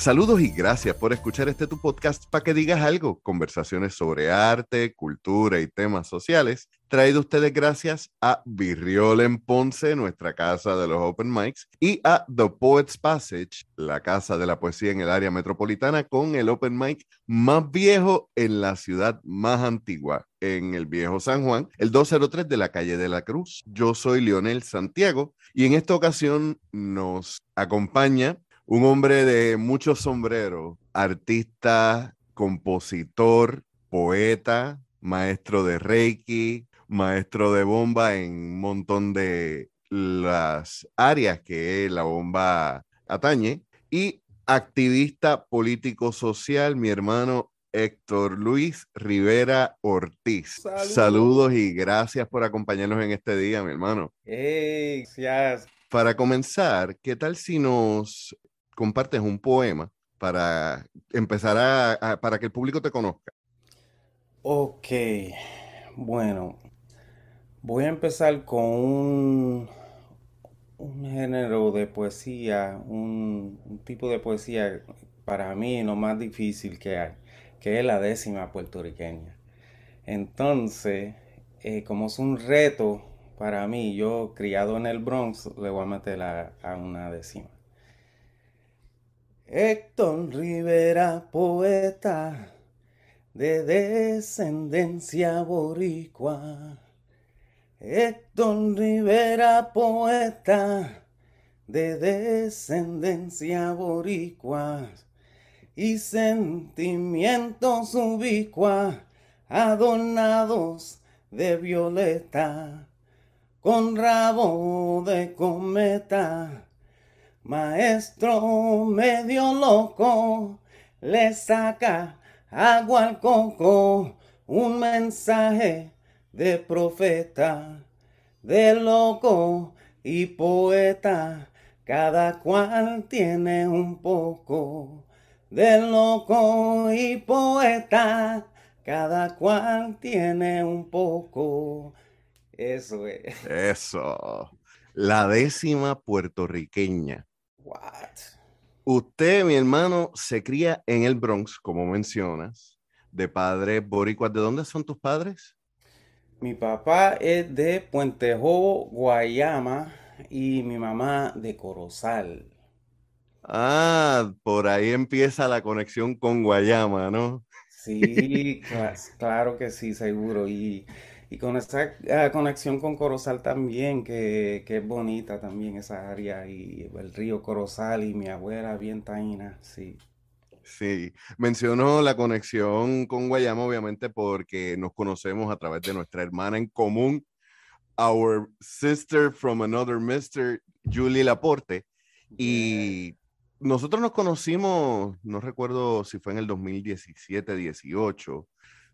Saludos y gracias por escuchar este tu podcast para que digas algo. Conversaciones sobre arte, cultura y temas sociales. Traído ustedes gracias a Virriol en Ponce, nuestra casa de los Open Mics, y a The Poets Passage, la casa de la poesía en el área metropolitana, con el Open Mic más viejo en la ciudad más antigua, en el viejo San Juan, el 203 de la calle de la Cruz. Yo soy Leonel Santiago y en esta ocasión nos acompaña un hombre de muchos sombreros, artista, compositor, poeta, maestro de Reiki, maestro de bomba en un montón de las áreas que la bomba atañe y activista político social, mi hermano Héctor Luis Rivera Ortiz. Saludos. y gracias por acompañarnos en este día, mi hermano. gracias. Para comenzar, ¿qué tal si nos compartes un poema para empezar a, para que el público te conozca. Ok, bueno, voy a empezar con un, un género de poesía, un, tipo de poesía para mí lo más difícil que hay, que es la décima puertorriqueña. Entonces, eh, como es un reto para mí, yo criado en el Bronx, le voy a meter a una décima. Héctor Rivera, poeta de descendencia boricua. Héctor Rivera, poeta de descendencia boricua y sentimientos ubicua adornados de violeta con rabo de cometa Maestro medio loco, le saca agua al coco, un mensaje de profeta, de loco y poeta, cada cual tiene un poco. De loco y poeta, cada cual tiene un poco. Eso es. Eso. La décima puertorriqueña. Usted, mi hermano, se cría en el Bronx, como mencionas, de padres boricuas. ¿De dónde son tus padres? Mi papá es de Puentejo, Guayama, y mi mamá de Corozal. Ah, por ahí empieza la conexión con Guayama, ¿no? Sí, claro que sí, seguro. Y y con esa ah, conexión con Corozal también, que, es bonita también esa área, y el río Corozal y mi abuela bien taína, sí. Sí, mencionó la conexión con Guayama, obviamente, porque nos conocemos a través de nuestra hermana en común, our sister from another mister, Julie Laporte. Y nosotros nos conocimos, no recuerdo si fue en el 2017, 18.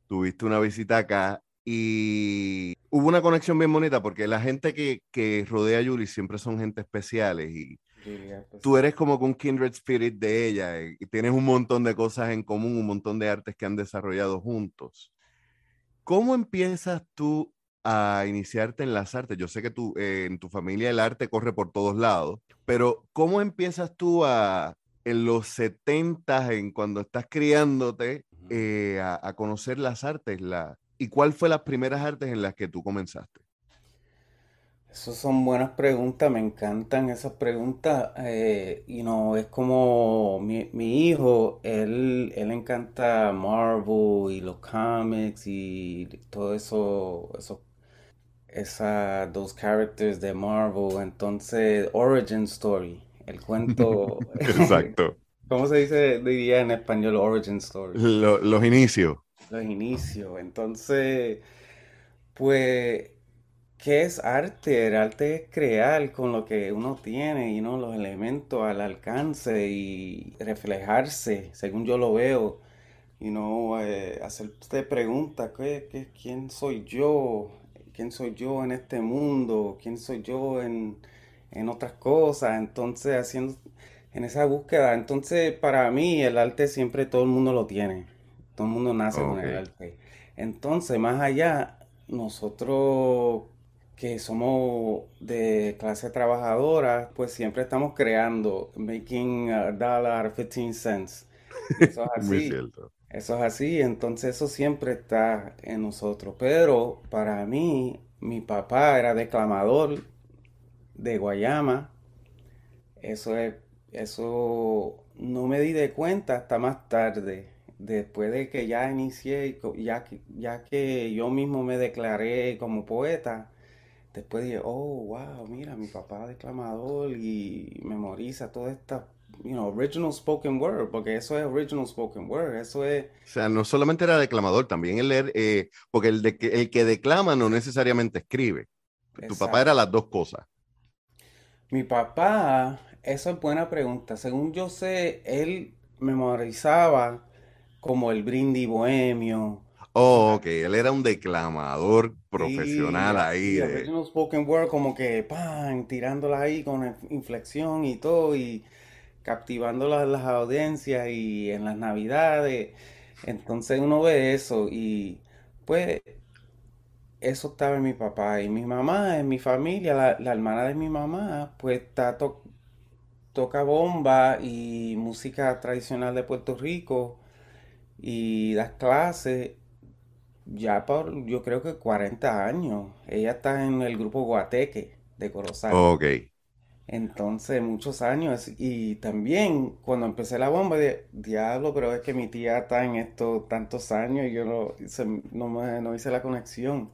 Tuviste una visita acá y hubo una conexión bien bonita porque la gente que, que rodea a Yuri siempre son gente especiales y pues tú eres como un kindred spirit de ella y, tienes un montón de cosas en común, un montón de artes que han desarrollado juntos. ¿Cómo empiezas tú a iniciarte en las artes? Yo sé que tú, eh, en tu familia el arte corre por todos lados, pero ¿cómo empiezas tú a, en los 70, en cuando estás criándote, eh, a, a, conocer las artes, la, ¿Y cuál fue las primeras artes en las que tú comenzaste? Esas son buenas preguntas, me encantan esas preguntas. Eh, y no, es como mi, hijo, él, él encanta Marvel y los cómics y todo eso, eso esas dos characters de Marvel. Entonces, Origin Story, el cuento. Exacto. ¿Cómo se dice, diría en español, Origin Story? los inicios los inicios. Entonces, pues, ¿qué es arte? El arte es crear con lo que uno tiene y no los elementos al alcance y reflejarse, según yo lo veo. Y no eh, hacerte preguntas, ¿qué, quién soy yo? ¿Quién soy yo en este mundo? ¿Quién soy yo en, en otras cosas? Entonces, haciendo en esa búsqueda. Entonces, para mí, el arte siempre todo el mundo lo tiene. Todo el mundo nace con el arte. Entonces, más allá, nosotros que somos de clase trabajadora, pues siempre estamos creando, making a dollar 15 cents. Eso es Muy así. cierto. Eso es así, entonces eso siempre está en nosotros. Pero para mí, mi papá era declamador de Guayama. Eso es, eso no me di de cuenta hasta más tarde, después de que ya inicié, ya que, ya que yo mismo me declaré como poeta. Después dije, oh, wow, mira, mi papá es declamador y memoriza toda esta, you know, original spoken word, porque eso es original spoken word, eso es O sea, no solamente era declamador, también el leer, eh, porque el, de que, el que declama no necesariamente escribe. Tu papá era las dos cosas. Mi papá, eso es buena pregunta. Según yo sé, él memorizaba como el Brindis Bohemio, Oh, ok, él era un declamador Sí, profesional ahí de... spoken word, como que, pan, tirándola ahí con inf- inflexión y todo, y captivando las, las audiencias y en las navidades. Entonces uno ve eso y pues eso estaba en mi papá y mi mamá, en mi familia, la, la hermana de mi mamá, pues está to- toca bomba y música tradicional de Puerto Rico y da clases ya por yo creo que 40 años. Ella está en el grupo Guateque de Corozal. Ok. Entonces, muchos años. Y también cuando empecé la bomba, de diablo, pero es que mi tía está en esto tantos años y yo no, se- no, me- no hice la conexión.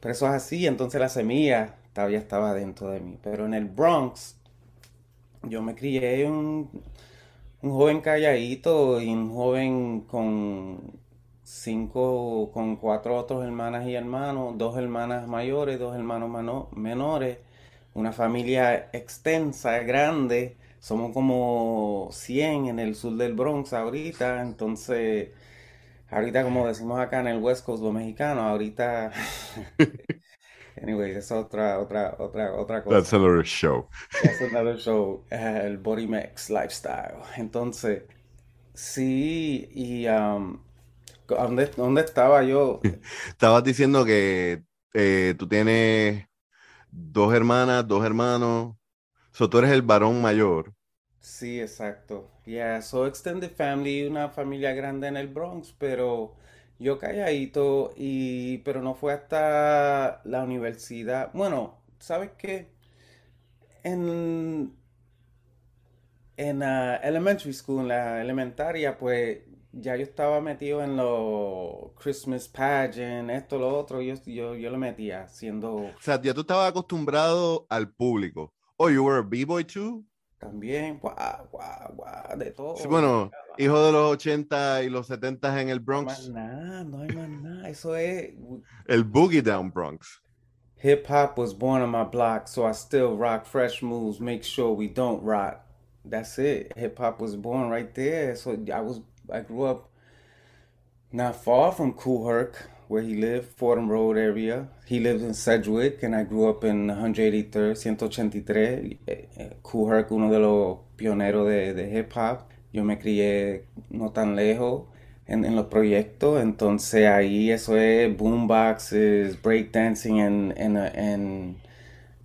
Pero eso es así, entonces la semilla todavía estaba dentro de mí. Pero en el Bronx, yo me crié un, un joven calladito y un joven con cinco, con cuatro otros hermanas y hermanos, dos hermanas mayores, dos hermanos mano- menores, una familia extensa, grande. Somos como 100 en el sur del Bronx ahorita, entonces, ahorita como decimos acá en el West Coast, los mexicanos, ahorita, anyway, esa es otra, otra, otra, otra That's cosa. another show. That's another show, eh, el Body Max Lifestyle. Entonces, sí, y um, ¿dónde, dónde estaba yo? Estabas diciendo que eh, tú tienes dos hermanas, dos hermanos. So, tú eres el varón mayor. Sí, exacto. Yeah, so extended family, una familia grande en el Bronx, pero yo calladito y pero no fue hasta la universidad. Bueno, ¿sabes qué? En en ah, elementary school, en la elementaria, pues ya yo estaba metido en los Christmas pageant, esto, lo otro, yo yo yo lo metía haciendo O sea, ya tú estabas acostumbrado al público. Oh, you were a B-boy too? También, guau, guau, guau, de Sí, todo, yo bueno, hijo de los 80 y los 70 en el No hay más Bronx, nada, no hay más nada. Eso es. el Boogie Down Bronx. Hip hop was born on my block, so I still rock fresh moves, make sure we don't rot. That's it. Hip hop was born right there. So I was, I grew up not far from Cool Herc, where he lived, Fordham Road area. He lived in Sedgwick, and I grew up in 183rd, 183. Eh, eh, Cool Herc, uno de los pioneros de, de hip hop. Yo me crié no tan lejos en, en los proyectos, entonces ahí eso es boomboxes, breakdancing en, en, en,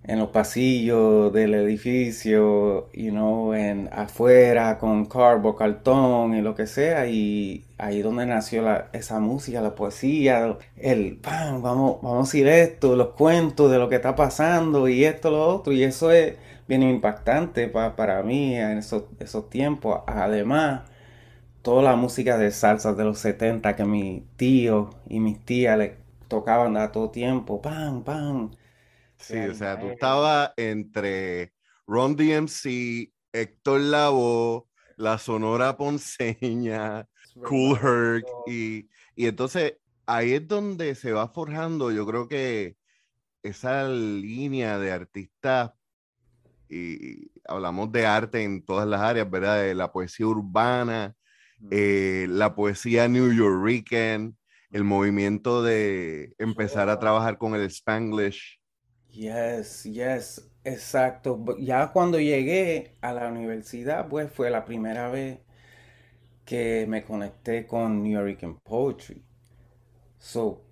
en los pasillos del edificio, you know, en afuera con cardboard, cartón y lo que sea, y ahí donde nació la, esa música, la poesía, el ¡pam! Vamos, vamos a decir esto, los cuentos de lo que está pasando y esto, lo otro, y eso es bien impactante pa- para mí en esos, esos tiempos. Además, toda la música de salsa de los 70 que mi tío y mis tías le tocaban a todo tiempo, ¡pam! ¡pam! Sí, o sea, tú estabas entre Ron DMC, Héctor Lavoe, la Sonora Ponceña, Cool Herc, y, y entonces ahí es donde se va forjando, yo creo que esa línea de artistas, y hablamos de arte en todas las áreas, ¿verdad? De la poesía urbana, eh, la poesía new yorker, el movimiento de empezar a trabajar con el Spanglish. Yes, yes, exacto. Ya cuando llegué a la universidad, pues fue la primera vez que me conecté con New York Poetry. So,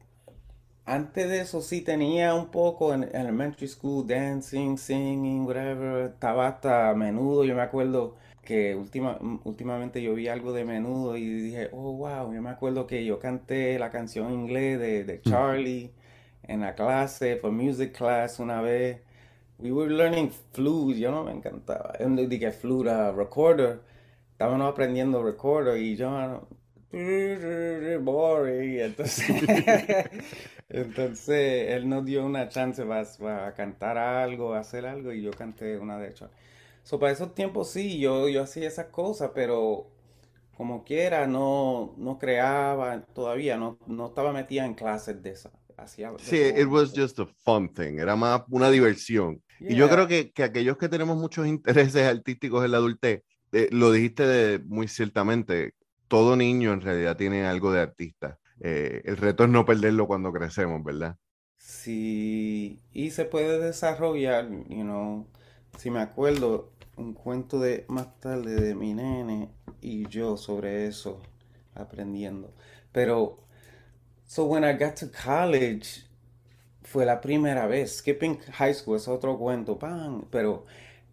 antes de eso sí tenía un poco en elementary school, dancing, singing, whatever. Estaba hasta menudo, yo me acuerdo que última, últimamente yo vi algo de menudo y dije, oh wow, yo me acuerdo que yo canté la canción en inglés de, de Charlie en la clase, for music class una vez. We were learning flute, yo no me encantaba. Dije flute, uh, recorder. Estábamos aprendiendo recorder y yo boring. Entonces, entonces él nos dio una chance para, cantar algo, hacer algo y yo canté una de hecho. So, para esos tiempos sí, yo, yo hacía esas cosas, pero como quiera no, no creaba todavía, no, no estaba metida en clases de esas. Hacía sí, it was just a fun thing, era más una diversión. Y yo creo que, que, aquellos que tenemos muchos intereses artísticos en la adultez, eh, lo dijiste de, muy ciertamente, todo niño en realidad tiene algo de artista. Eh, el reto es no perderlo cuando crecemos, ¿verdad? Sí, y se puede desarrollar, you know. Si me acuerdo, un cuento de más tarde de mi nene y yo sobre eso, aprendiendo. Pero, so when I got to college, fue la primera vez. Skipping high school es otro cuento, pan, pero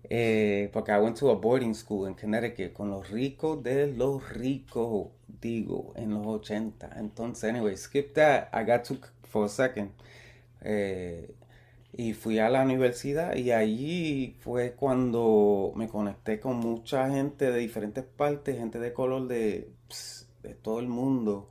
eh, porque I went to a boarding school in Connecticut con los ricos de los ricos, digo, en los 80. Entonces, anyway, skip that. I got to for a second. Eh, y fui a la universidad y allí fue cuando me conecté con mucha gente de diferentes partes, gente de color de, de todo el mundo.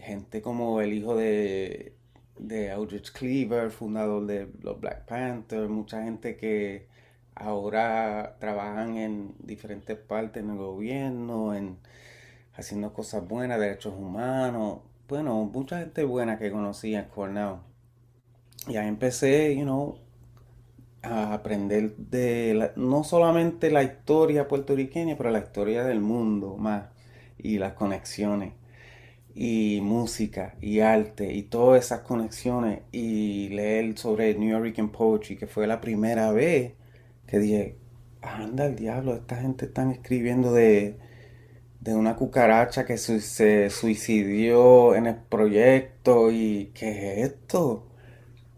Gente como el hijo de, de Aldrich Cleaver, fundador de los Black Panthers, mucha gente que ahora trabajan en diferentes partes en el gobierno, en haciendo cosas buenas, derechos humanos. Bueno, mucha gente buena que conocí en Cornell. Y ahí empecé, you know, a aprender de no solamente la historia puertorriqueña, pero la historia del mundo más y las conexiones y música y arte y todas esas conexiones y leer sobre New York Poetry que fue la primera vez que dije, anda el diablo, esta gente están escribiendo de, de una cucaracha que se suicidió en el proyecto y ¿qué es esto?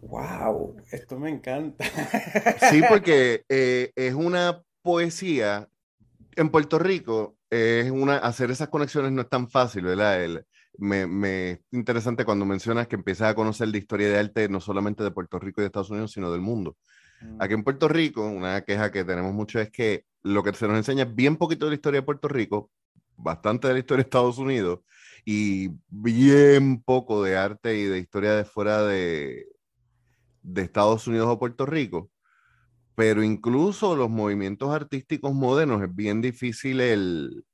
¡Wow! Esto me encanta. Sí, porque eh, es una poesía. En Puerto Rico, es una, hacer esas conexiones no es tan fácil, ¿verdad? Me, me es interesante cuando mencionas que empiezas a conocer la historia de arte no solamente de Puerto Rico y de Estados Unidos, sino del mundo. Aquí en Puerto Rico, una queja que tenemos mucho es que lo que se nos enseña es bien poquito de la historia de Puerto Rico, bastante de la historia de Estados Unidos y bien poco de arte y de historia de fuera de, de Estados Unidos o Puerto Rico. Pero incluso los movimientos artísticos modernos es bien difícil el,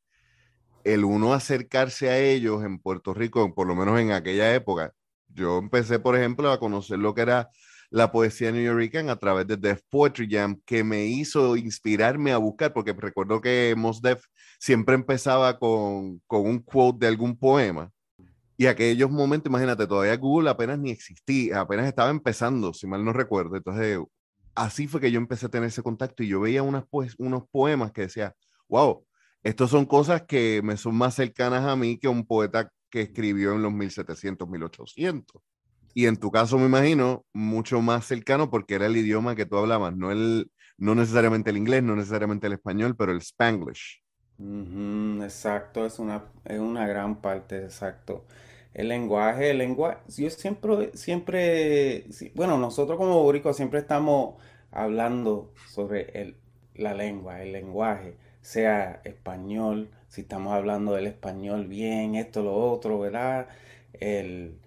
el uno acercarse a ellos en Puerto Rico, por lo menos en aquella época. Yo empecé, por ejemplo, a conocer lo que era la poesía New Yorker a través de Def Poetry Jam, que me hizo inspirarme a buscar, porque recuerdo que Mos Def siempre empezaba con, con un quote de algún poema. Y aquellos momentos, imagínate, todavía Google apenas ni existía, apenas estaba empezando, si mal no recuerdo. Entonces, así fue que yo empecé a tener ese contacto y yo veía unas, pues, unos poemas que decía, wow, estos son cosas que me son más cercanas a mí que un poeta que escribió en los 1700, 1800. Y en tu caso, me imagino, mucho más cercano porque era el idioma que tú hablabas, no, el, no necesariamente el inglés, no necesariamente el español, pero el spanglish. exacto, es una, es una gran parte, exacto. El lenguaje, el lenguaje, yo siempre, siempre, bueno, nosotros como boricos siempre estamos hablando sobre el, la lengua, el lenguaje, sea español, si estamos hablando del español bien, esto, lo otro, ¿verdad? El,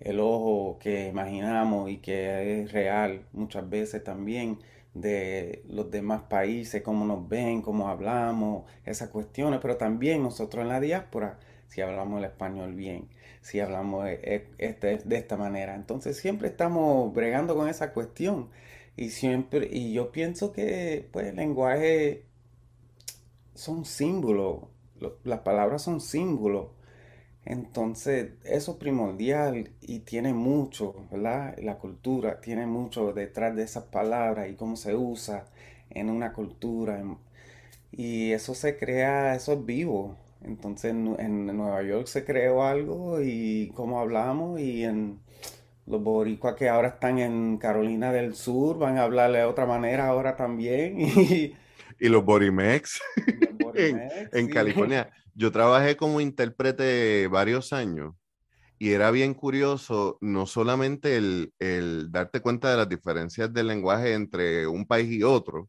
el ojo que imaginamos y que es real muchas veces también de los demás países, cómo nos ven, cómo hablamos, esas cuestiones, pero también nosotros en la diáspora, si hablamos el español bien, si hablamos este, de esta manera. Entonces siempre estamos bregando con esa cuestión y siempre, y yo pienso que pues el lenguaje son símbolos, las palabras son símbolos entonces, eso es primordial y tiene mucho, ¿verdad? La cultura tiene mucho detrás de esas palabras y cómo se usa en una cultura. Y eso se crea, eso es vivo. Entonces, en, Nueva York se creó algo y cómo hablamos y en los boricuas que ahora están en Carolina del Sur van a hablarle de otra manera ahora también. los Borimex, en, California. Yo trabajé como intérprete varios años y era bien curioso no solamente el, el darte cuenta de las diferencias del lenguaje entre un país y otro,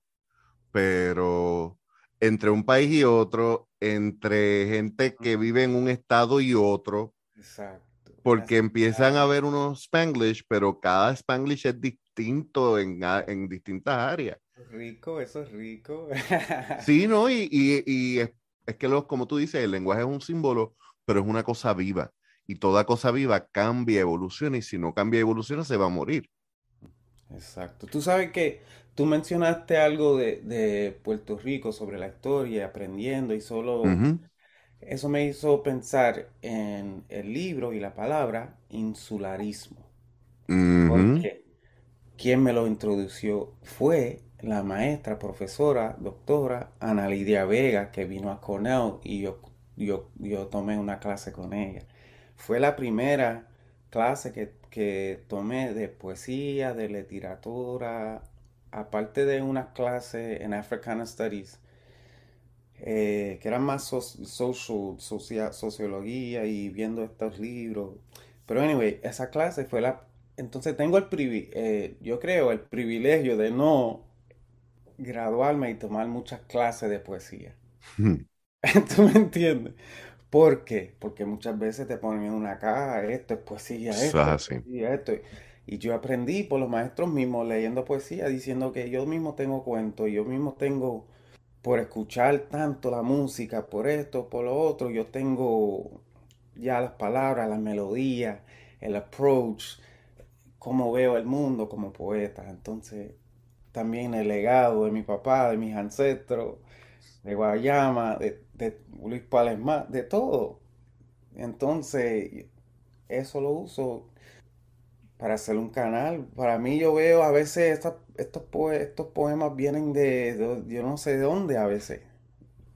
pero entre un país y otro, entre gente que vive en un estado y otro. Exacto. Porque empiezan a ver unos spanglish, pero cada spanglish es distinto en, en distintas áreas. Rico, eso es rico. sí, ¿no? Y, y, y es, es, que, los, como tú dices, el lenguaje es un símbolo, pero es una cosa viva. Y toda cosa viva cambia, evoluciona, y si no cambia, evoluciona, se va a morir. Exacto. Tú sabes que Tú mencionaste algo de, Puerto Rico sobre la historia, aprendiendo y solo eso me hizo pensar en el libro y la palabra insularismo. Porque quien me lo introdució fue maestra, profesora, doctora Ana Lidia Vega, que vino a Cornell y yo, yo, yo tomé una clase con ella. Fue la primera clase que, que tomé de poesía, de literatura, aparte de unas clases en African Studies, eh, que eran más sociología y viendo estos libros. Pero anyway, esa clase fue la... Entonces tengo el privilegio, eh, yo creo, el privilegio de no graduarme y tomar muchas clases de poesía. ¿Tú me entiendes? ¿Por qué? Porque muchas veces te ponen en una caja, esto es poesía, esto es poesía, esto. Y yo aprendí por los maestros mismos leyendo poesía, diciendo que yo mismo tengo cuentos, yo mismo tengo, por escuchar tanto la música, por esto, por lo otro, yo tengo ya las palabras, las melodías, el approach, cómo veo el mundo como poeta. Entonces, también el legado de mi papá, de mis ancestros, de Guayama, de, de Luis Palesma, de todo. Entonces, eso lo uso para hacer un canal. Para mí yo veo a veces estos, estos poemas vienen de, yo no sé de dónde a veces.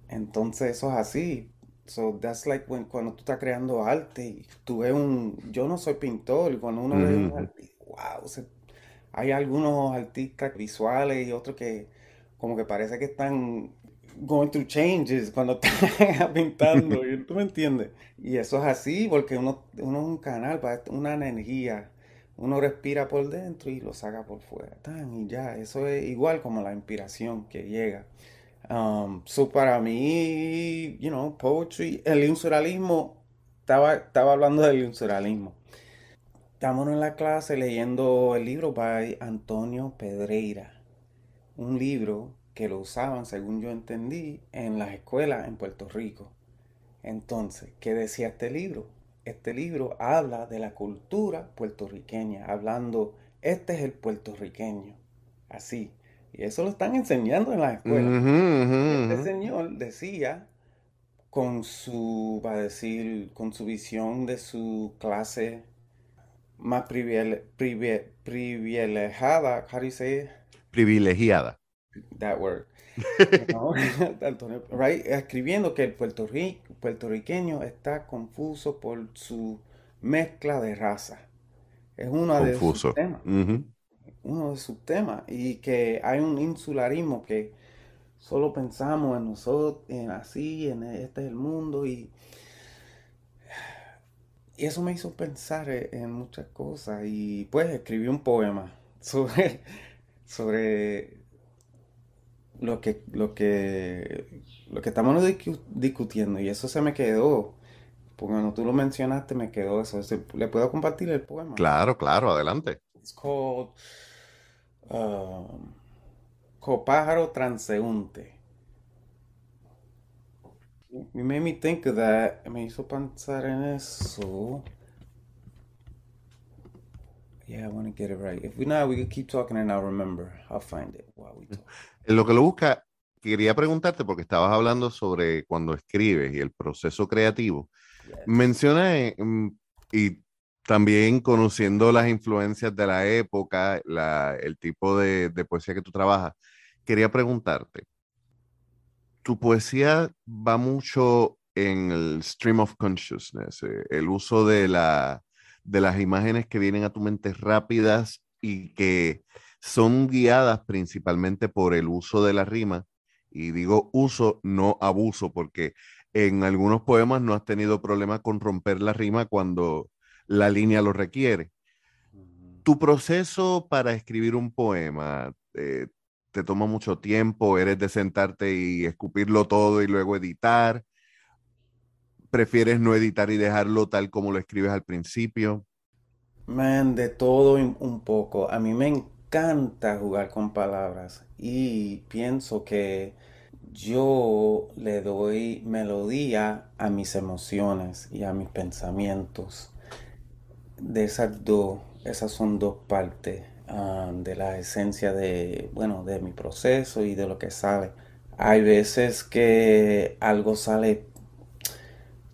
Entonces eso es así. So that's like cuando tú estás creando arte y tú ves un, yo no soy pintor y cuando uno ve un artista, wow, hay algunos artistas visuales y otros que como que parece que están going through changes cuando están pintando, ¿tú me entiendes? Y eso es así porque uno, uno es un canal, una energía uno respira por dentro y lo saca por fuera. Tan, y ya, eso es igual como la inspiración que llega. Um, so para mí, you know, poetry, el insuralismo, estaba, estaba hablando del insuralismo. Estamos en la clase leyendo el libro by Antonio Pedreira, un libro que lo usaban, según yo entendí, en las escuelas en Puerto Rico. Entonces, ¿qué decía este libro? este libro habla de la cultura puertorriqueña, hablando, este es el puertorriqueño, así. Y eso lo están enseñando en la escuela. Este señor decía, con su, va a decir, con su visión de su clase más privilegiada, how do you say Privilegiada. That word. Escribiendo que el puertorriqueño está confuso por su mezcla de raza. Es uno de sus temas. Uno de sus temas. Y que hay un insularismo que solo pensamos en nosotros, en así, en este es el mundo. Y, y eso me hizo pensar en muchas cosas. Y pues escribí un poema sobre, sobre lo que, lo que, lo que estamos discutiendo y eso se me quedó. Porque cuando tú lo mencionaste me quedó eso. ¿Le puedo compartir el poema? Claro, claro, adelante. It's called um, Copájaro Transeúnte. Me made me think of that. Me hizo pensar en eso. Yeah, I want to get it right. If we not, we can keep talking and I'll remember. I'll find it while we talk. En lo que lo busca, quería preguntarte, porque estabas hablando sobre cuando escribes y el proceso creativo. Menciona, eh, mm, y también conociendo las influencias de la época, el tipo de, poesía que tú trabajas, quería preguntarte, tu poesía va mucho en el stream of consciousness, eh, el uso de la, de las imágenes que vienen a tu mente rápidas y que son guiadas principalmente por el uso de la rima. Y digo uso, no abuso, porque en algunos poemas no has tenido problema con romper la rima cuando la línea lo requiere. Tu proceso para escribir un poema, eh, te toma mucho tiempo, eres de sentarte y escupirlo todo y luego editar. ¿Prefieres no editar y dejarlo tal como lo escribes al principio? Man, de todo un poco. A mí me encanta jugar con palabras y pienso que yo le doy melodía a mis emociones y a mis pensamientos. De esas dos, esas son dos partes Ah, de la esencia de, bueno, de mi proceso y de lo que sale. Hay veces que algo sale,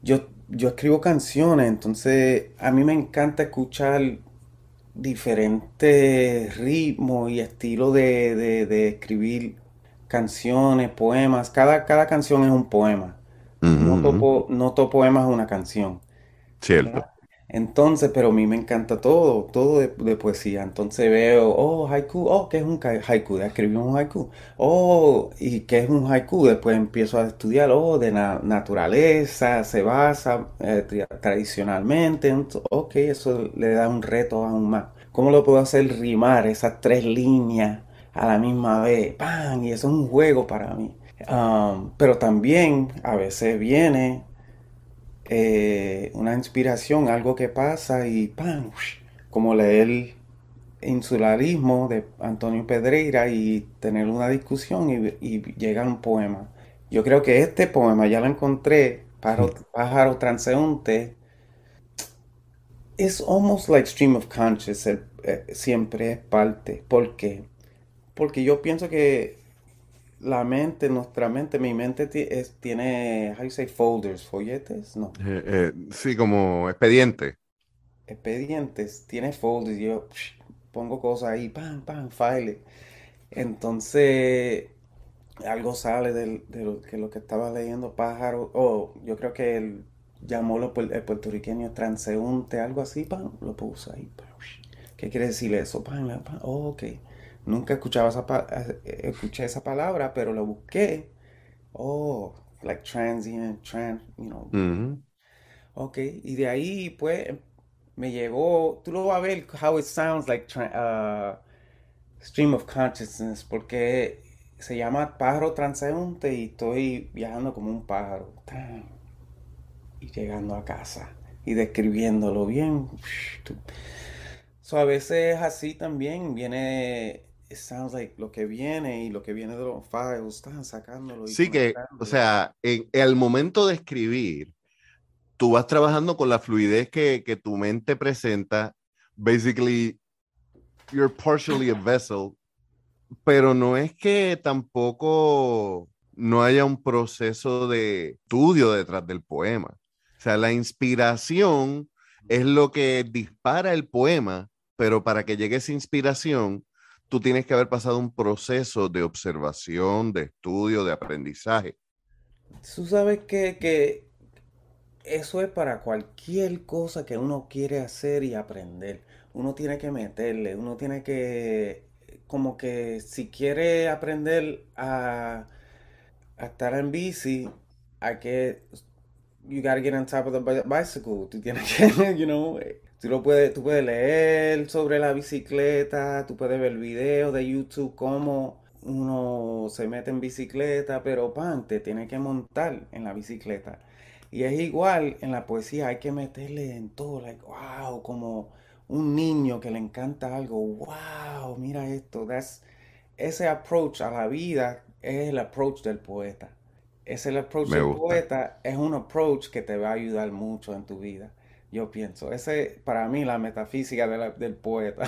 yo, yo escribo canciones, entonces a mí me encanta escuchar diferentes ritmos y estilos de, escribir canciones, poemas. Cada, cada canción es un poema. no, topo, no todo poema es una canción. Cierto. Entonces, pero a mí me encanta todo, todo de, poesía. Entonces veo, oh, haiku, oh, ¿qué es un haiku? Escribí un haiku. Oh, ¿y qué es un haiku? Después empiezo a estudiar, oh, de naturaleza, se basa eh, tradicionalmente. ok, eso le da un reto aún más. ¿Cómo lo puedo hacer rimar esas tres líneas a la misma vez? ¡Pam! Y eso es un juego para mí. Um, pero también a veces viene eh, una inspiración, algo que pasa y ¡pam! Como leer insularismo de Antonio Pedreira y tener una discusión y, y llega un poema. Yo creo que este poema ya lo encontré, Pájaro, pájaro transeúnte, es almost like stream of consciousness, eh, siempre es parte. ¿Por qué? Porque yo pienso que la mente, nuestra mente, mi mente tiene, how you say, folders, folletes, no. Eh, eh, sí, como expediente. Expedientes, tiene folders, yo pongo cosas ahí, pam, pam, file. Entonces, algo sale de, lo, que lo que estaba leyendo Pájaro, o yo creo que él llamó lo, el puertorriqueño transeúnte, algo así, pam, lo puso ahí. ¿Qué quiere decir eso? Pam, pam, oh, ok. Nunca escuchaba esa, eh, escuché esa palabra, pero la busqué. Oh, like transient, trans, you know. Ok, y de ahí pues me llevó, tú lo vas a ver how it sounds like uh, stream of consciousness, porque se llama pájaro transeúnte y estoy viajando como un pájaro. Y llegando a casa y describiéndolo bien. So, a veces así también viene it sounds like lo que viene y lo que viene de los files, están sacándolo. sí, que, o sea, en, el momento de escribir, tú vas trabajando con la fluidez que, que tu mente presenta. Basically, you're partially a vessel, pero no es que tampoco no haya un proceso de estudio detrás del poema. O sea, la inspiración es lo que dispara el poema, pero para que llegue esa inspiración, tú tienes que haber pasado un proceso de observación, de estudio, de aprendizaje. Tú sabes que, eso es para cualquier cosa que uno quiere hacer y aprender. Uno tiene que meterle, uno tiene que, como que si quiere aprender a, a estar en bici, hay que, you gotta get on top of the bicycle. Tú tienes que, you know, Tú, lo puedes, tú puedes leer sobre la bicicleta, tú puedes ver videos de YouTube cómo uno se mete en bicicleta, pero pan, te tiene que montar en la bicicleta. Y es igual en la poesía, hay que meterle en todo, like, wow, como un niño que le encanta algo, wow, mira esto. That's, ese approach a la vida es el approach del poeta. Ese el approach del poeta, es un approach que te va a ayudar mucho en tu vida. Yo pienso, ese para mí la metafísica del poeta,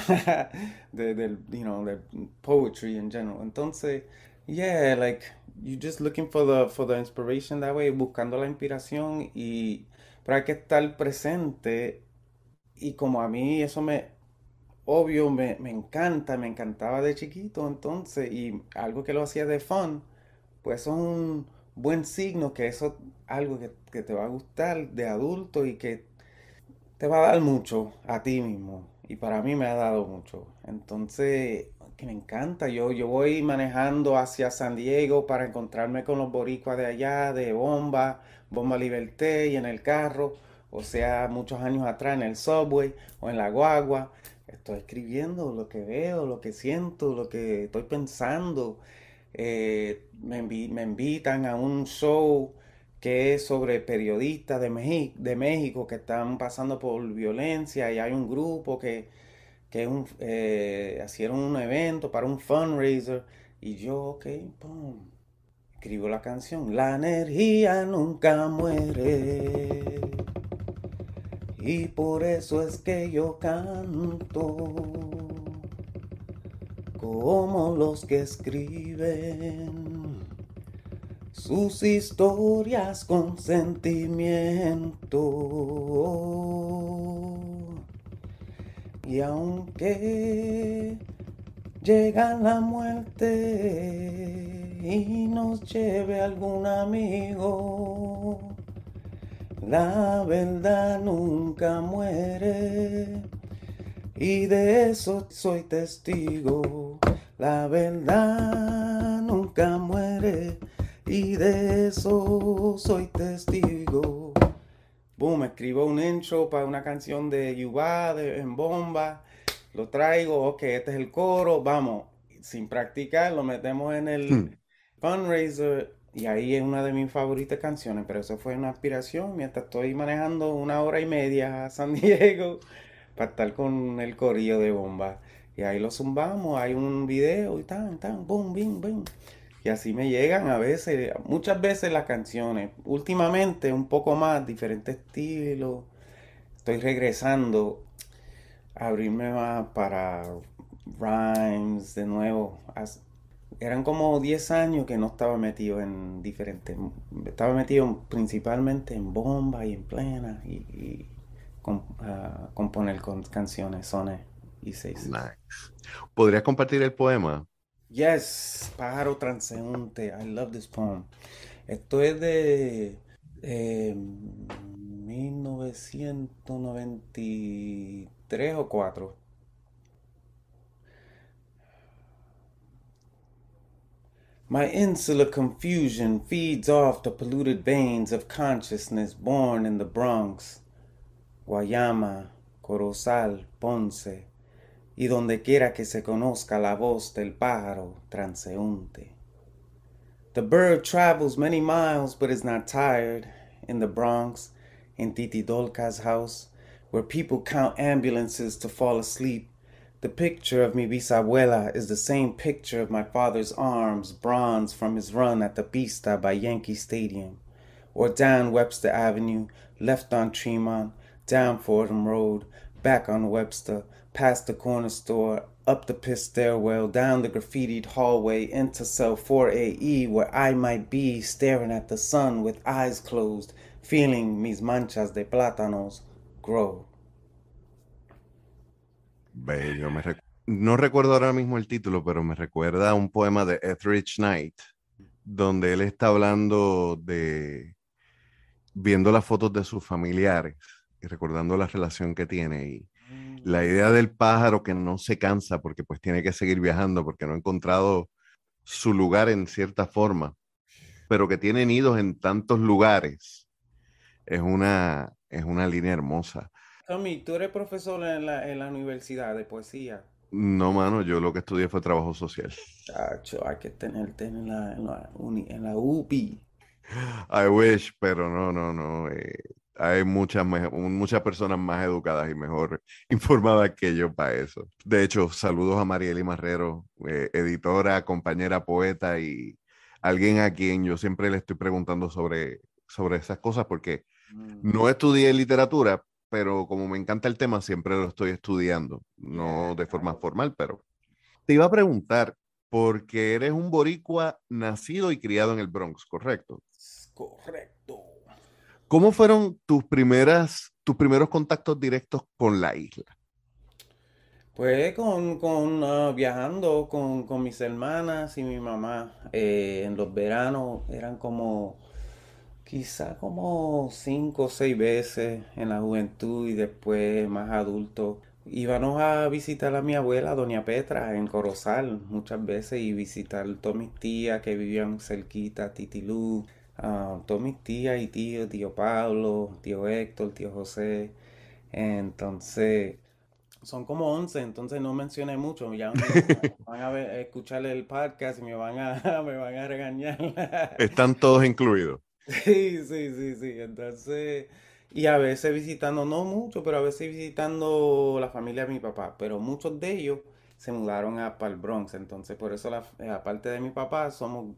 de, del, you know, del poetry in general. Entonces, yeah, like you just looking for the for the inspiration that way, buscando la inspiración y pero hay que estar presente y como a mí eso me obvio me, me encanta, me encantaba de chiquito, entonces y algo que lo hacía de fun, pues es un buen signo que eso algo que, que te va a gustar de adulto y que te va a dar mucho a ti mismo. Y para mí me ha dado mucho. Entonces, que me encanta. Yo, yo voy manejando hacia San Diego para encontrarme con los boricuas de allá, de Bomba, Bomba Liberté y en el carro. O sea, muchos años atrás en el subway o en la guagua. Estoy escribiendo lo que veo, lo que siento, lo que estoy pensando. Eh, me, me invitan a un show que es sobre periodistas de, de México que están pasando por violencia y hay un grupo que, que eh, hicieron un evento para un fundraiser y yo, ok, pum, escribo la canción, la energía nunca muere y por eso es que yo canto como los que escriben sus historias con sentimiento. Y aunque llega la muerte y nos lleve algún amigo, la verdad nunca muere. Y de eso soy testigo. La verdad nunca muere y de eso soy testigo. Boom, escribo un intro para una canción de Yuba en bomba. Lo traigo, ok, este es el coro, vamos. Sin practicar, lo metemos en el hmm. fundraiser y ahí es una de mis favoritas canciones, pero eso fue una aspiración mientras estoy manejando una hora y media a San Diego para estar con el corillo de bomba. Y ahí lo zumbamos, hay un video y tan, tan, boom, bing, bing. Y así me llegan a veces, muchas veces las canciones. Últimamente un poco más, diferentes estilos. Estoy regresando a abrirme más para rhymes de nuevo. Eran como 10 años que no estaba metido en diferentes... Estaba metido principalmente en bomba y en plena y, componer con canciones, sones y seis. Nice. ¿Podrías compartir el poema? Yes, pájaro transeúnte. I love this poem. Esto es de 1993 eh, o 4. My insular confusion feeds off the polluted veins of consciousness born in the Bronx, Guayama, Corozal, Ponce, y donde quiera que se conozca la voz del pájaro transeúnte. The bird travels many miles but is not tired. In the Bronx, in Titi Dolca's house, where people count ambulances to fall asleep, the picture of mi bisabuela is the same picture of my father's arms, bronze from his run at the Pista by Yankee Stadium, or down Webster Avenue, left on Tremont, down Fordham Road, back on Webster, past the corner store, up the pit stairwell, down the graffitied hallway into cell 4AE, where I might be staring at the sun with eyes closed, feeling mis manchas de plátanos grow. Bello, no recuerdo ahora mismo el título, pero me recuerda a un poema de Etheridge Knight, donde él está hablando de viendo las fotos de sus familiares y recordando la relación que tiene y la idea del pájaro que no se cansa porque pues tiene que seguir viajando porque no ha encontrado su lugar en cierta forma, pero que tiene nidos en tantos lugares, es una, es una línea hermosa. Tommy, tú eres profesor en la, en la universidad de poesía. No, mano, yo lo que estudié fue trabajo social. Chacho, hay que tenerte en la, en la, en la UPI. I wish, pero no, no, no. Eh, hay muchas, muchas personas más educadas y mejor informadas que yo para eso. De hecho, saludos a Marieli Marrero, eh, editora, compañera, poeta y alguien a quien yo siempre le estoy preguntando sobre, sobre esas cosas porque mm. no estudié literatura, pero como me encanta el tema, siempre lo estoy estudiando, no de forma formal, pero te iba a preguntar, porque eres un boricua nacido y criado en el Bronx, ¿correcto? Correcto. ¿Cómo fueron tus, primeras, tus primeros contactos directos con la isla? Pues con, con ah, viajando con, con, mis hermanas y mi mamá. Eh, en los veranos eran como Quizá como cinco o seis veces en la juventud y después más adulto. Íbamos a visitar a mi abuela, doña Petra, en Corozal muchas veces y visitar a todas mis tías que vivían cerquita, Titilú, a todas mis tías y tíos, tío Pablo, tío Héctor, tío José. Entonces, son como 11, entonces no mencioné mucho. Ya me van a ver- escuchar el podcast y me van a, me van a regañar. Están todos incluidos. Sí, sí, sí, sí. Entonces, y a veces visitando, no mucho, pero a veces visitando la familia de mi papá. Pero muchos de ellos se mudaron a para el Bronx. Entonces, por eso, la, aparte de mi papá, somos,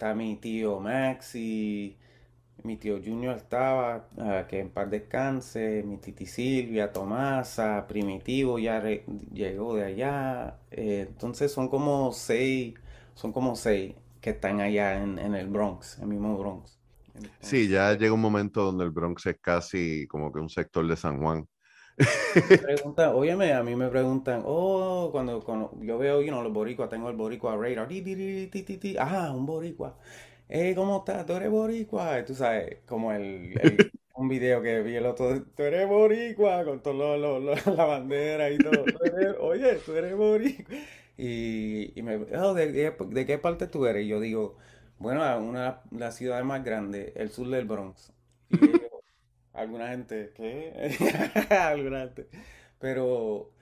está mi tío Max y mi tío Junior estaba, que en paz descanse, mi titi Silvia, Tomasa, Primitivo ya llegó de allá. Eh, entonces son como seis, son como seis que están allá en, en el Bronx, el mismo Bronx. Sí, ya llega un momento donde el Bronx es casi como que un sector de San Juan. A mí me preguntan, oh, cuando, cuando yo veo, you know, los boricuas, tengo el boricua radar, ti, ti, ti, ah, un boricua. Eh, ¿cómo estás? ¿Tú eres boricua? Tú sabes, como el, un video que vi el otro, tú eres boricua, con todo lo, lo- la bandera y todo. "Tú eres- oye, tú eres boricua. Y, y me, oh, ¿de, qué parte tú eres? Y yo digo, bueno, una de las ciudades más grandes, el sur del Bronx. Alguna gente, ¿qué? Alguna gente. Pero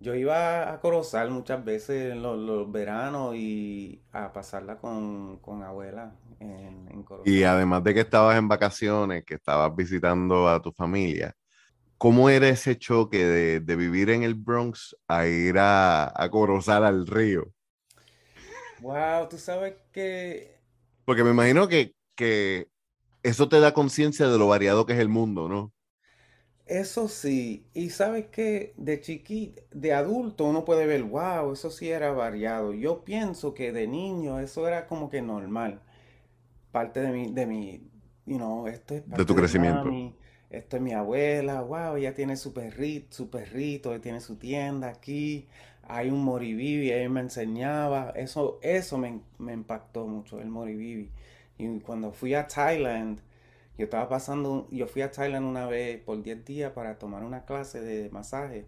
yo iba a Corozal muchas veces en los, los veranos y a pasarla con, con abuela en, en Y además de que estabas en vacaciones, que estabas visitando a tu familia, ¿cómo era ese choque de, de vivir en el Bronx a ir a, a Corozal al río? Wow, tú sabes que Porque me imagino que, que eso te da conciencia de lo variado que es el mundo, ¿no? eso sí, y sabes que de chiquito, de adulto uno puede ver, wow, eso sí era variado. Yo pienso que de niño eso era como que normal. parte de mi, de mi, you know, esto es De tu parte de crecimiento. mami, esto es mi abuela, wow, ella tiene su perrito, su perrito, tiene su tienda aquí, hay un moribibi, ella me enseñaba, eso, eso me, me impactó mucho, el moribibi. Y cuando fui a Thailand, yo estaba pasando, yo fui a Thailand una vez por 10 días para tomar una clase de masaje.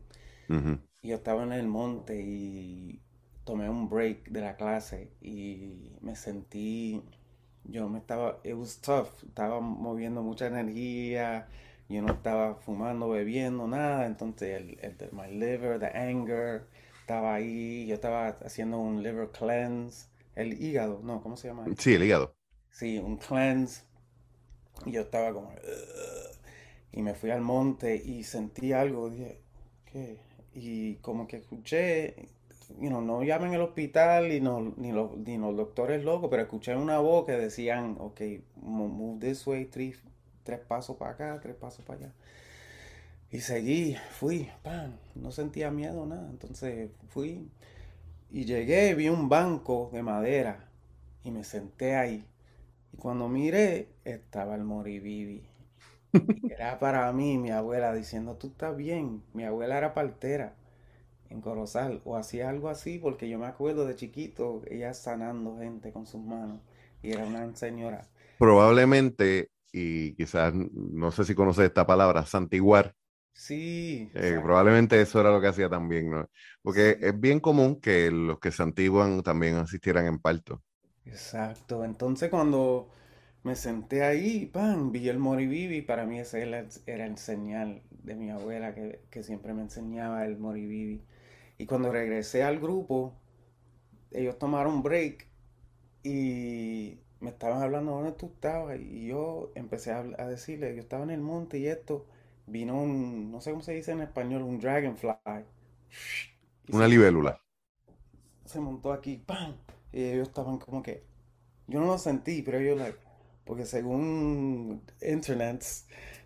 Y yo estaba en el monte y tomé un break de la clase y me sentí, yo me estaba, it was tough, estaba moviendo mucha energía, yo no estaba fumando, bebiendo, nada, entonces el, el my liver, the anger, estaba ahí, yo estaba haciendo un liver cleanse, el hígado, no, ¿cómo se llama? Sí, el hígado. Sí, un cleanse, y yo estaba como, y me fui al monte y sentí algo. Y como que escuché, you know, no llamen al hospital y no, ni, los, ni los doctores locos, pero escuché una voz que decían, ok, mo- move this way, tres, tres pasos para acá, tres pasos para allá. Y seguí, fui, pan, no sentía miedo, nada. Entonces fui y llegué, vi un banco de madera y me senté ahí. Y cuando miré, estaba el Moribibi. Y era para mí, mi abuela, diciendo, tú estás bien. Mi abuela era partera en Corozal, o hacía algo así, porque yo me acuerdo de chiquito, ella sanando gente con sus manos. Y era una señora. Probablemente, y quizás no sé si conoces esta palabra, santiguar. Sí, eh, probablemente eso era lo que hacía también, ¿no? Porque Sí. es bien común que los que santiguan también asistieran en parto. Exacto. Entonces cuando me senté ahí, pan, vi el moribibi, para mí ese era, el era el señal de mi abuela que, que siempre me enseñaba el moribibi. Y cuando regresé al grupo, ellos tomaron break y me estaban hablando dónde tú estabas y yo empecé a, decirle, yo estaba en el monte y esto, vino un, no sé cómo se dice en español, un dragonfly Una libélula. se montó aquí, ¡pam! Y ellos estaban como que, yo no lo sentí, pero ellos, like, porque según internet,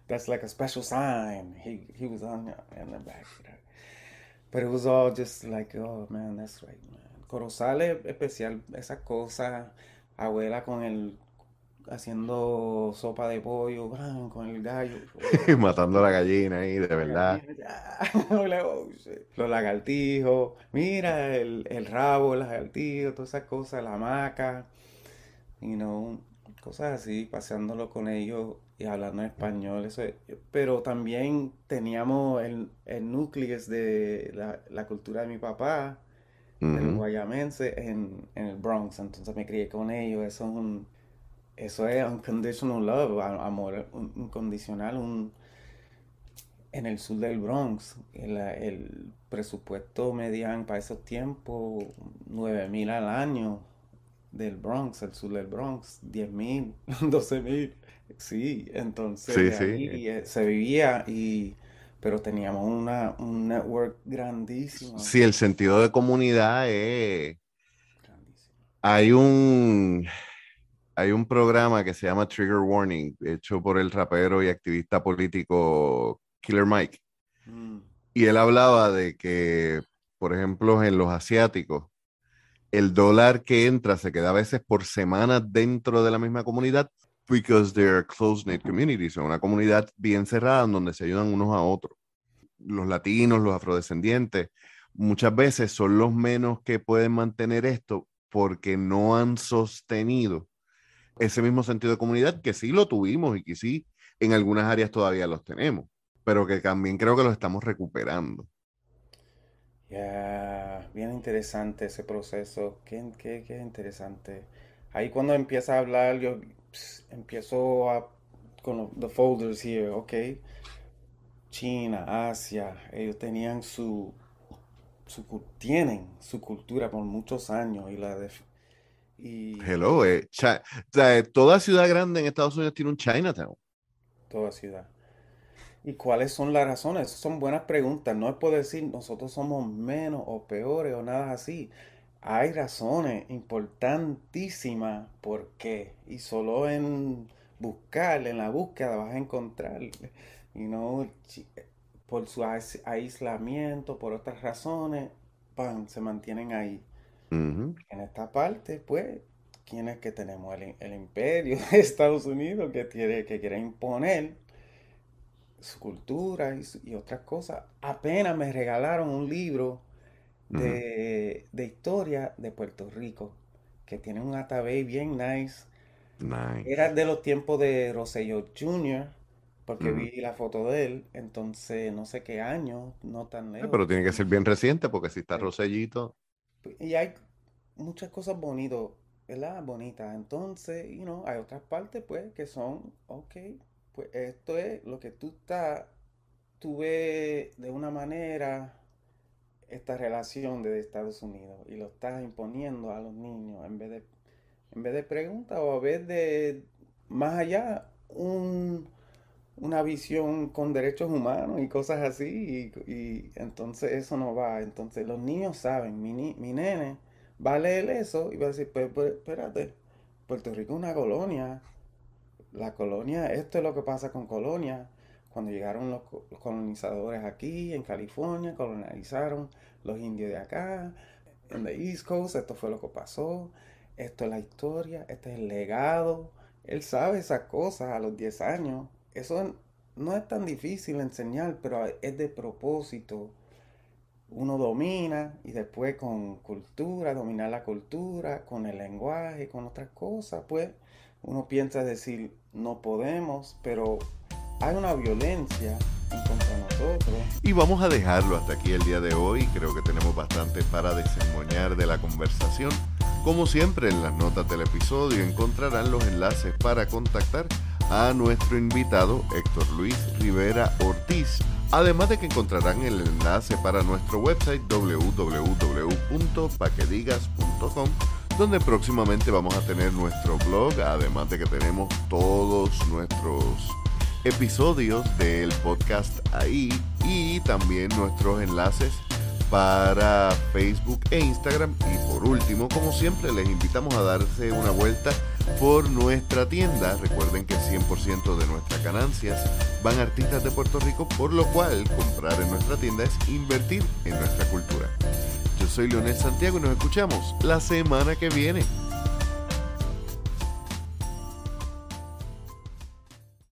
that's like a special sign. He, he was on in the back. But it was all just like, oh man, that's right, man. Corozal es especial, esas cosas, abuela con el, haciendo sopa de pollo, con el gallo. Matando a la gallina ahí, de verdad. Oh. Los lagartijos, mira el, el rabo, el lagartijo, todas esas cosas, la hamaca, you know. cosas así, paseándolo con ellos y hablando en español. Eso, pero también teníamos el, el núcleo de la, la, cultura de mi papá, del guayamense, en, en, el Bronx. Entonces me crié con ellos. Eso es un, eso es unconditional love, amor incondicional, un, en el sur del Bronx. El, el presupuesto median para esos tiempos, 9 mil al año del Bronx, el sur del Bronx, 10 mil, 12 mil. Sí, entonces ahí eh, se vivía y pero teníamos una, un network grandísimo. Sí, el sentido de comunidad es... Grandísimo. Hay un, hay un programa que se llama Trigger Warning, hecho por el rapero y activista político Killer Mike. Mm. Y él hablaba de que, por ejemplo, en los asiáticos, el dólar que entra se queda a veces por semanas dentro de la misma comunidad because they're close-knit communities, son una comunidad bien cerrada donde se ayudan unos a otros. Los latinos, los afrodescendientes, muchas veces son los menos que pueden mantener esto porque no han sostenido ese mismo sentido de comunidad que sí lo tuvimos y que sí en algunas áreas todavía los tenemos, pero que también creo que los estamos recuperando. Ya, bien interesante ese proceso, qué, qué, qué interesante. Ahí cuando empieza a hablar, yo empiezo a, con los folders here, ok. China, Asia, ellos tenían su, su tienen su cultura por muchos años y la y Hello, eh, toda ciudad grande en Estados Unidos tiene un Chinatown. Toda ciudad. ¿Y cuáles son las razones? Son buenas preguntas. No es por decir nosotros somos menos o peores o nada así hay razones importantísimas por qué. Y solo en buscar, en la búsqueda vas a encontrar. Y no por su aislamiento, por otras razones, pan, se mantienen ahí. En esta parte, pues, ¿quién es que tenemos? El, imperio de Estados Unidos que, tiene, que quiere imponer su cultura y, y otras cosas. Apenas me regalaron un libro de, historia de Puerto Rico, que tiene un atabey bien nice. Era de los tiempos de Rosselló Jr., porque vi la foto de él, entonces no sé qué año, no tan lejos. Pero tiene que ser bien reciente, porque si está Rosellito. Y hay muchas cosas bonitas, ¿verdad? Bonitas. Entonces, you know, hay otras partes, pues, que son, ok, pues esto es lo que tú estás, tú ves de una manera esta relación de Estados Unidos y lo estás imponiendo a los niños en vez de, en vez de preguntas o a vez de más allá un, una visión con derechos humanos y cosas así y, entonces eso no va. Entonces los niños saben, mi, mi nene va a leer eso y va a decir, pues, pues, espérate, Puerto Rico es una colonia. La colonia, esto es lo que pasa con colonia cuando llegaron los, colonizadores aquí en California, colonizaron los indios de acá, en the East Coast, esto fue lo que pasó, esto es la historia, este es el legado. Él sabe esas cosas a los 10 años. Eso no es tan difícil enseñar, pero es de propósito. Uno domina y después con cultura, dominar la cultura, con el lenguaje, con otras cosas, pues uno piensa decir, no podemos, pero hay una violencia en contra nosotros. Y vamos a dejarlo hasta aquí el día de hoy. Creo que tenemos bastante para desemboñar de la conversación. Como siempre, en las notas del episodio encontrarán los enlaces para contactar a nuestro invitado Héctor Luis Rivera Ortiz. Además de que encontrarán el enlace para nuestro website www.paquedigas.com donde próximamente vamos a tener nuestro blog, además de que tenemos todos nuestros episodios del podcast ahí y también nuestros enlaces para Facebook e Instagram. Y por último, como siempre, les invitamos a darse una vuelta por nuestra tienda. Recuerden que el 100% de nuestras ganancias van a artistas de Puerto Rico, por lo cual comprar en nuestra tienda es invertir en nuestra cultura. Yo soy Leonel Santiago y nos escuchamos la semana que viene.